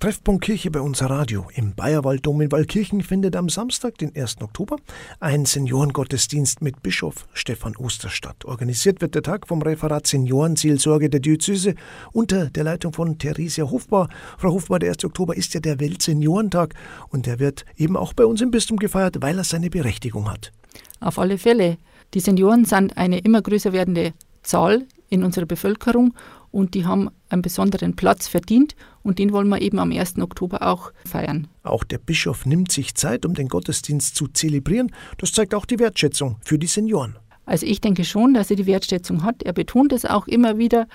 Treffpunkt Kirche bei unser Radio. Im Bayerwalddom in Waldkirchen findet am Samstag, den 1. Oktober, ein Seniorengottesdienst mit Bischof Stefan Oster statt. Organisiert wird der Tag vom Referat Seniorenseelsorge der Diözese unter der Leitung von Theresia Hofbar. Frau Hofbar, der 1. Oktober ist ja der Weltseniorentag und der wird eben auch bei uns im Bistum gefeiert, weil er seine Berechtigung hat. Auf alle Fälle. Die Senioren sind eine immer größer werdende Zahl in unserer Bevölkerung und die haben einen besonderen Platz verdient und den wollen wir eben am 1. Oktober auch feiern. Auch der Bischof nimmt sich Zeit, um den Gottesdienst zu zelebrieren. Das zeigt auch die Wertschätzung für die Senioren. Also ich denke schon, dass er die Wertschätzung hat. Er betont es auch immer wieder.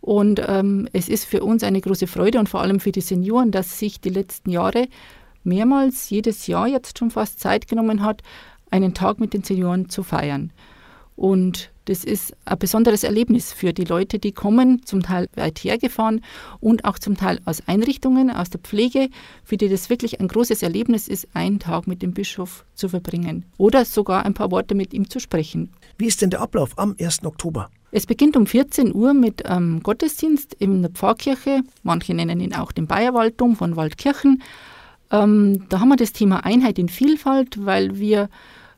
Und ähm, es ist für uns eine große Freude und vor allem für die Senioren, dass sich die letzten Jahre mehrmals jedes Jahr jetzt schon fast Zeit genommen hat, einen Tag mit den Senioren zu feiern. Und das ist ein besonderes Erlebnis für die Leute, die kommen, zum Teil weit hergefahren und auch zum Teil aus Einrichtungen, aus der Pflege, für die das wirklich ein großes Erlebnis ist, einen Tag mit dem Bischof zu verbringen oder sogar ein paar Worte mit ihm zu sprechen. Wie ist denn der Ablauf am 1. Oktober? Es beginnt um 14 Uhr mit ähm, Gottesdienst in der Pfarrkirche. Manche nennen ihn auch den Bayerwalddom von Waldkirchen. Ähm, da haben wir das Thema Einheit in Vielfalt, weil wir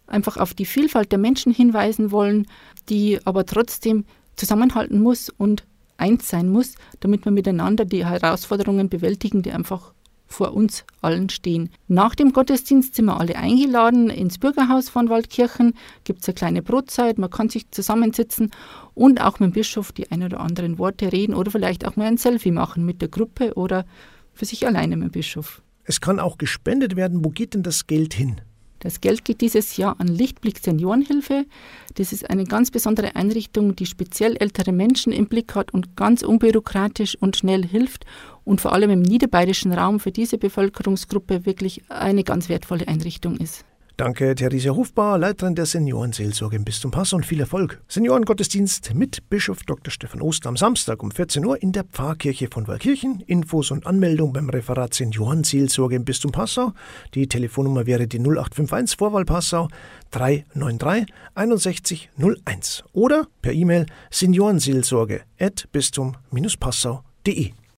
einfach auf die Vielfalt der Menschen hinweisen wollen, die aber trotzdem zusammenhalten muss und eins sein muss, damit wir miteinander die Herausforderungen bewältigen, die einfach vor uns allen stehen. Nach dem Gottesdienst sind wir alle eingeladen ins Bürgerhaus von Waldkirchen. Gibt es eine kleine Brotzeit, man kann sich zusammensitzen und auch mit dem Bischof die ein oder anderen Worte reden oder vielleicht auch mal ein Selfie machen mit der Gruppe oder für sich alleine mit dem Bischof. Es kann auch gespendet werden. Wo geht denn das Geld hin? Das Geld geht dieses Jahr an Lichtblick Seniorenhilfe. Das ist eine ganz besondere Einrichtung, die speziell ältere Menschen im Blick hat und ganz unbürokratisch und schnell hilft und vor allem im niederbayerischen Raum für diese Bevölkerungsgruppe wirklich eine ganz wertvolle Einrichtung ist. Danke, Theresia Hofbar, Leiterin der Seniorenseelsorge im Bistum Passau und viel Erfolg. Seniorengottesdienst mit Bischof Dr. Stefan Oster am Samstag um 14 Uhr in der Pfarrkirche von Waldkirchen. Infos und Anmeldung beim Referat Seniorenseelsorge im Bistum Passau. Die Telefonnummer wäre die 0851 Vorwahl Passau 393 6101 oder per E-Mail seniorenseelsorge at bistum-passau.de.